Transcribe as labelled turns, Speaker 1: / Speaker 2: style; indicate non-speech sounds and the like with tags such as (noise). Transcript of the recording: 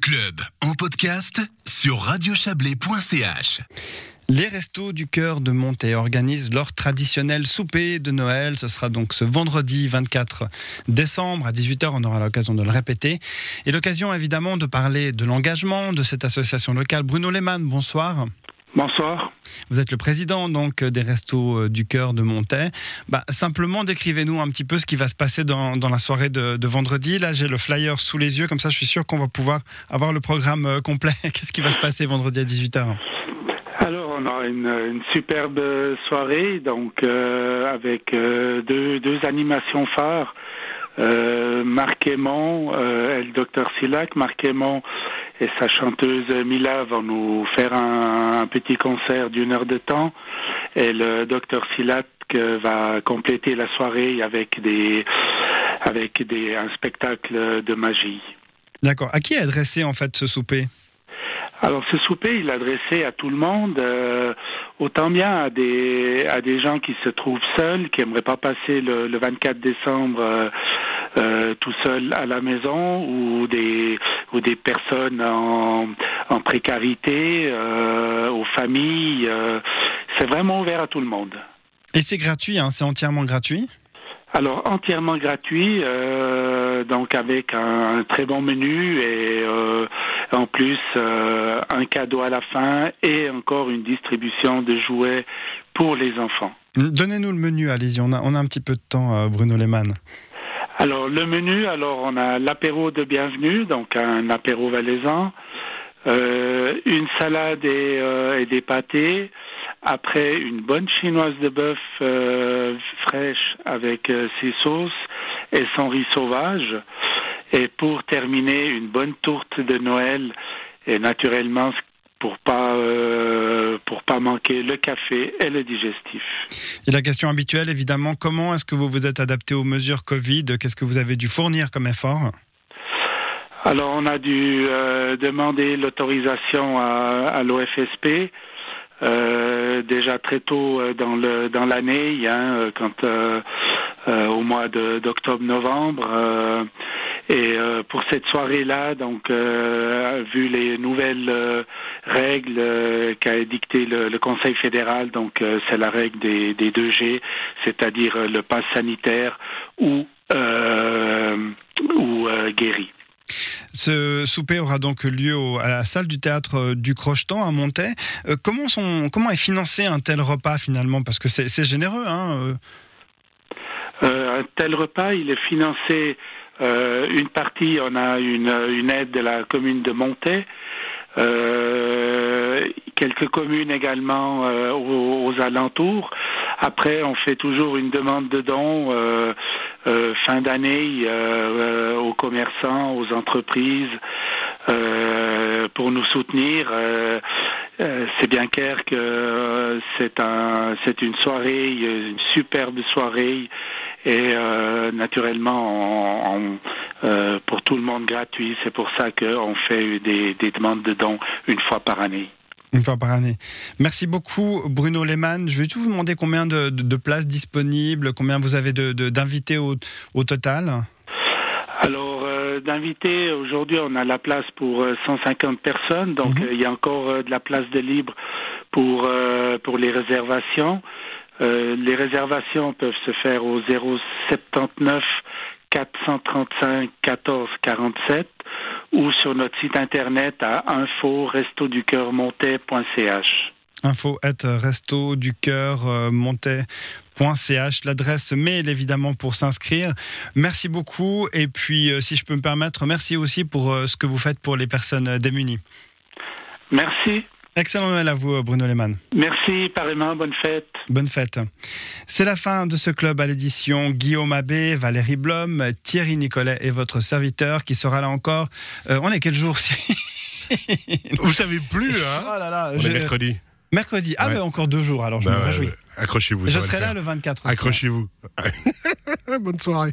Speaker 1: Club en podcast sur radiochablais.ch.
Speaker 2: Les Restos du Cœur de Monté organisent leur traditionnel souper de Noël. Ce sera donc ce vendredi 24 décembre à 18h. On aura l'occasion de le répéter. Et l'occasion évidemment de parler de l'engagement de cette association locale. Bruno Lehmann, bonsoir.
Speaker 3: Bonsoir.
Speaker 2: Vous êtes le président donc des Restos euh, du Cœur de Montaix. Bah, simplement, décrivez-nous un petit peu ce qui va se passer dans, dans la soirée de, de, vendredi. Là, j'ai le flyer sous les yeux, comme ça, je suis sûr qu'on va pouvoir avoir le programme euh, complet. (laughs) Qu'est-ce qui va se passer vendredi à 18h
Speaker 3: alors, on a une, une superbe soirée, donc euh, avec euh, deux, deux, animations phares. Euh, Marc Aymon et le docteur Silac. Marc Aymon et sa chanteuse Mila vont nous faire un, un petit concert d'une heure de temps. Et le docteur Silac va compléter la soirée avec des avec des un spectacle de magie.
Speaker 2: D'accord. À qui est adressé en fait ce souper?
Speaker 3: Alors ce souper, il est adressé à tout le monde, euh, autant bien à des à des gens qui se trouvent seuls, qui aimeraient pas passer le, le 24 décembre euh, euh, tout seul à la maison, ou des ou des personnes en, en précarité, euh, aux familles. Euh, c'est vraiment ouvert à tout le monde.
Speaker 2: Et c'est gratuit, hein, c'est entièrement gratuit?
Speaker 3: Alors entièrement gratuit, euh, donc avec un, un, très bon menu et euh, en plus euh, un cadeau à la fin et encore une distribution de jouets pour les enfants.
Speaker 2: Donnez-nous le menu, allez-y, on a, on a un petit peu de temps, Bruno Lehmann.
Speaker 3: Alors le menu, alors on a l'apéro de bienvenue, donc un apéro valaisan, euh, une salade et, et des pâtés, après une bonne chinoise de bœuf euh, fraîche avec euh, ses sauces et son riz sauvage. Et pour terminer, une bonne tourte de Noël et naturellement euh, pour pas manquer le café et le digestif.
Speaker 2: Et la question habituelle, évidemment, comment est-ce que vous vous êtes adapté aux mesures Covid? Qu'est-ce que vous avez dû fournir comme effort?
Speaker 3: Alors, on a dû euh, demander l'autorisation à, à l'OFSP euh, déjà très tôt euh, dans le dans l'année, hein, quand euh, euh, au mois d'octobre-novembre. Et pour cette soirée-là, donc vu les nouvelles règles qu'a dicté le, le, Conseil fédéral, donc c'est la règle des, des 2G, c'est-à-dire le pass sanitaire ou ou guéri.
Speaker 2: Ce souper aura donc lieu au, à la salle du théâtre du Crochetan à Montaix. Euh, comment, sont, comment est financé un tel repas finalement? Parce que c'est généreux. Hein
Speaker 3: euh, un tel repas, il est financé. Euh, une partie, on a une, aide de la commune de Montaix. quelques communes également aux, aux, alentours. Après, on fait toujours une demande de dons euh, euh, fin d'année euh, aux commerçants, aux entreprises, pour nous soutenir. c'est bien clair que c'est un, c'est une soirée, une superbe soirée et euh, naturellement on, on, euh, pour tout le monde gratuit. C'est pour ça qu'on fait des, des, demandes de dons une fois par année.
Speaker 2: Une fois par année. Merci beaucoup Bruno Lehmann. Je vais tout vous demander combien de, de, de, places disponibles, combien vous avez d'invités au, au, total?
Speaker 3: Alors euh, d'invités, aujourd'hui on a la place pour 150 personnes, donc -hmm. il y a encore de la place de libre pour, pour les réservations. Euh, les réservations peuvent se faire au 079 435 14 47 ou sur notre site internet à info resto du cœur montais.ch.
Speaker 2: Info at resto du cœur montais.ch. L'adresse mail évidemment pour s'inscrire. Merci beaucoup et puis euh, si je peux me permettre, merci aussi pour euh, ce que vous faites pour les personnes démunies.
Speaker 3: Merci.
Speaker 2: Excellent Noël à vous, Bruno Lehmann.
Speaker 3: Merci, pareillement, bonne fête.
Speaker 2: Bonne fête. C'est la fin de ce club à l'édition. Guillaume Abbé, Valérie Blom, Thierry Nicolet et votre serviteur qui sera là encore. Euh, on est quel jour (laughs)
Speaker 4: Vous savez plus, hein?
Speaker 2: Oh là là,
Speaker 4: on je... est mercredi.
Speaker 2: Mercredi. Ah, ouais. ben encore deux jours, alors je
Speaker 4: bah,
Speaker 2: me réjouis.
Speaker 4: Accrochez-vous.
Speaker 2: Je serai là le 24.
Speaker 4: Accrochez-vous. (laughs) Bonne soirée.